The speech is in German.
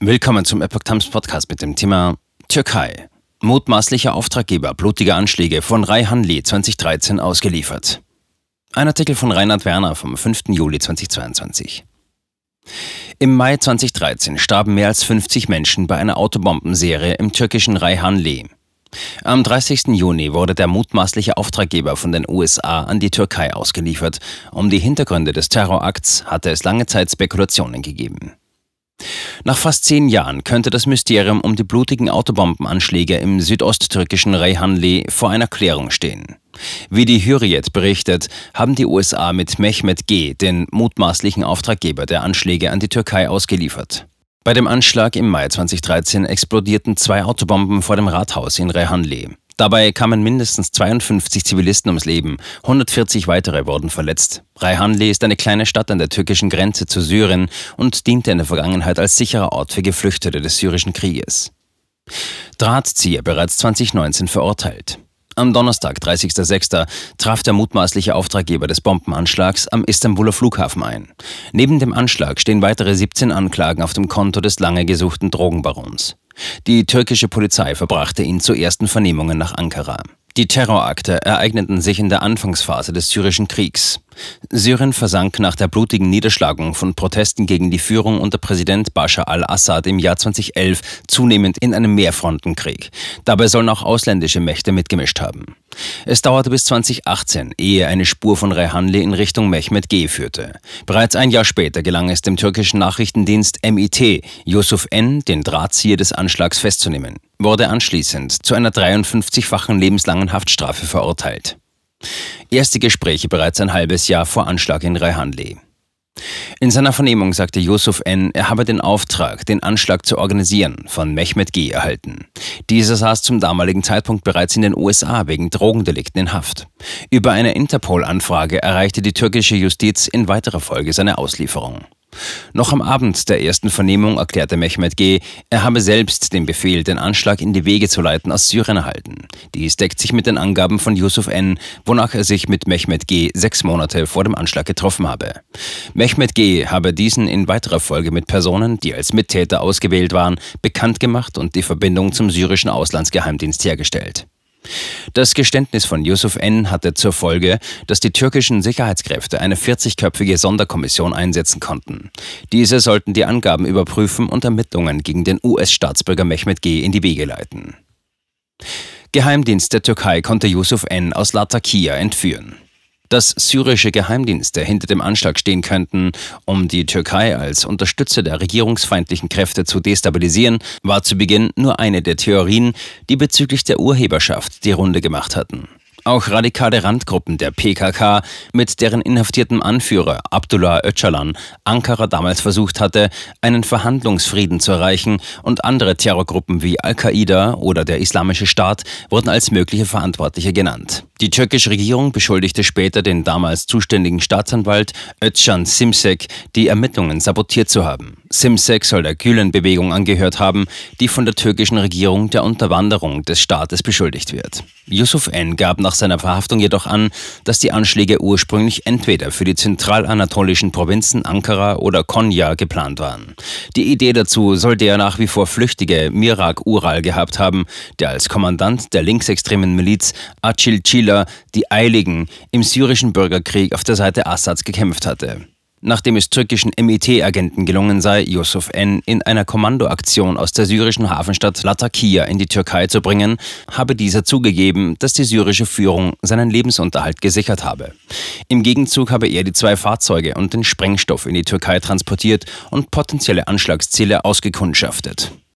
Willkommen zum Epoch Times Podcast mit dem Thema Türkei. Mutmaßlicher Auftraggeber blutiger Anschläge von Rayhan Lee 2013 ausgeliefert. Ein Artikel von Reinhard Werner vom 5. Juli 2022. Im Mai 2013 starben mehr als 50 Menschen bei einer Autobombenserie im türkischen Rayhan Lee. Am 30. Juni wurde der mutmaßliche Auftraggeber von den USA an die Türkei ausgeliefert. Um die Hintergründe des Terrorakts hatte es lange Zeit Spekulationen gegeben. Nach fast zehn Jahren könnte das Mysterium um die blutigen Autobombenanschläge im südosttürkischen Reyhanli vor einer Klärung stehen. Wie die Hürriyet berichtet, haben die USA mit Mehmet G. den mutmaßlichen Auftraggeber der Anschläge an die Türkei ausgeliefert. Bei dem Anschlag im Mai 2013 explodierten zwei Autobomben vor dem Rathaus in Rehanli. Dabei kamen mindestens 52 Zivilisten ums Leben, 140 weitere wurden verletzt. Reyhanli ist eine kleine Stadt an der türkischen Grenze zu Syrien und diente in der Vergangenheit als sicherer Ort für Geflüchtete des syrischen Krieges. Drahtzieher bereits 2019 verurteilt. Am Donnerstag, 30.06., traf der mutmaßliche Auftraggeber des Bombenanschlags am Istanbuler Flughafen ein. Neben dem Anschlag stehen weitere 17 Anklagen auf dem Konto des lange gesuchten Drogenbarons. Die türkische Polizei verbrachte ihn zu ersten Vernehmungen nach Ankara. Die Terrorakte ereigneten sich in der Anfangsphase des syrischen Kriegs. Syrien versank nach der blutigen Niederschlagung von Protesten gegen die Führung unter Präsident Bashar al-Assad im Jahr 2011 zunehmend in einem Mehrfrontenkrieg. Dabei sollen auch ausländische Mächte mitgemischt haben. Es dauerte bis 2018, ehe eine Spur von Rehanli in Richtung Mehmet G. führte. Bereits ein Jahr später gelang es dem türkischen Nachrichtendienst MIT, Yusuf N., den Drahtzieher des Anschlags festzunehmen, wurde anschließend zu einer 53-fachen lebenslangen Haftstrafe verurteilt. Erste Gespräche bereits ein halbes Jahr vor Anschlag in Rehanli. In seiner Vernehmung sagte Yusuf N., er habe den Auftrag, den Anschlag zu organisieren, von Mehmet G. erhalten. Dieser saß zum damaligen Zeitpunkt bereits in den USA wegen Drogendelikten in Haft. Über eine Interpol-Anfrage erreichte die türkische Justiz in weiterer Folge seine Auslieferung. Noch am Abend der ersten Vernehmung erklärte Mehmet G., er habe selbst den Befehl, den Anschlag in die Wege zu leiten, aus Syrien erhalten. Dies deckt sich mit den Angaben von Yusuf N., wonach er sich mit Mehmet G. sechs Monate vor dem Anschlag getroffen habe. Mehmet G. habe diesen in weiterer Folge mit Personen, die als Mittäter ausgewählt waren, bekannt gemacht und die Verbindung zum syrischen Auslandsgeheimdienst hergestellt. Das Geständnis von Yusuf N. hatte zur Folge, dass die türkischen Sicherheitskräfte eine 40-köpfige Sonderkommission einsetzen konnten. Diese sollten die Angaben überprüfen und Ermittlungen gegen den US-Staatsbürger Mehmet G. in die Wege leiten. Geheimdienst der Türkei konnte Yusuf N. aus Latakia entführen dass syrische Geheimdienste hinter dem Anschlag stehen könnten, um die Türkei als Unterstützer der regierungsfeindlichen Kräfte zu destabilisieren, war zu Beginn nur eine der Theorien, die bezüglich der Urheberschaft die Runde gemacht hatten. Auch radikale Randgruppen der PKK, mit deren inhaftiertem Anführer Abdullah Öcalan Ankara damals versucht hatte, einen Verhandlungsfrieden zu erreichen, und andere Terrorgruppen wie Al-Qaida oder der Islamische Staat wurden als mögliche Verantwortliche genannt. Die türkische Regierung beschuldigte später den damals zuständigen Staatsanwalt Özcan Simsek, die Ermittlungen sabotiert zu haben. Simsek soll der Gülen-Bewegung angehört haben, die von der türkischen Regierung der Unterwanderung des Staates beschuldigt wird. Yusuf N. gab nach seiner Verhaftung jedoch an, dass die Anschläge ursprünglich entweder für die zentralanatolischen Provinzen Ankara oder Konya geplant waren. Die Idee dazu soll der nach wie vor flüchtige Mirak Ural gehabt haben, der als Kommandant der linksextremen Miliz Acil Cil Spieler, die Eiligen, im syrischen Bürgerkrieg auf der Seite Assads gekämpft hatte. Nachdem es türkischen MIT-Agenten gelungen sei, Yusuf N. in einer Kommandoaktion aus der syrischen Hafenstadt Latakia in die Türkei zu bringen, habe dieser zugegeben, dass die syrische Führung seinen Lebensunterhalt gesichert habe. Im Gegenzug habe er die zwei Fahrzeuge und den Sprengstoff in die Türkei transportiert und potenzielle Anschlagsziele ausgekundschaftet.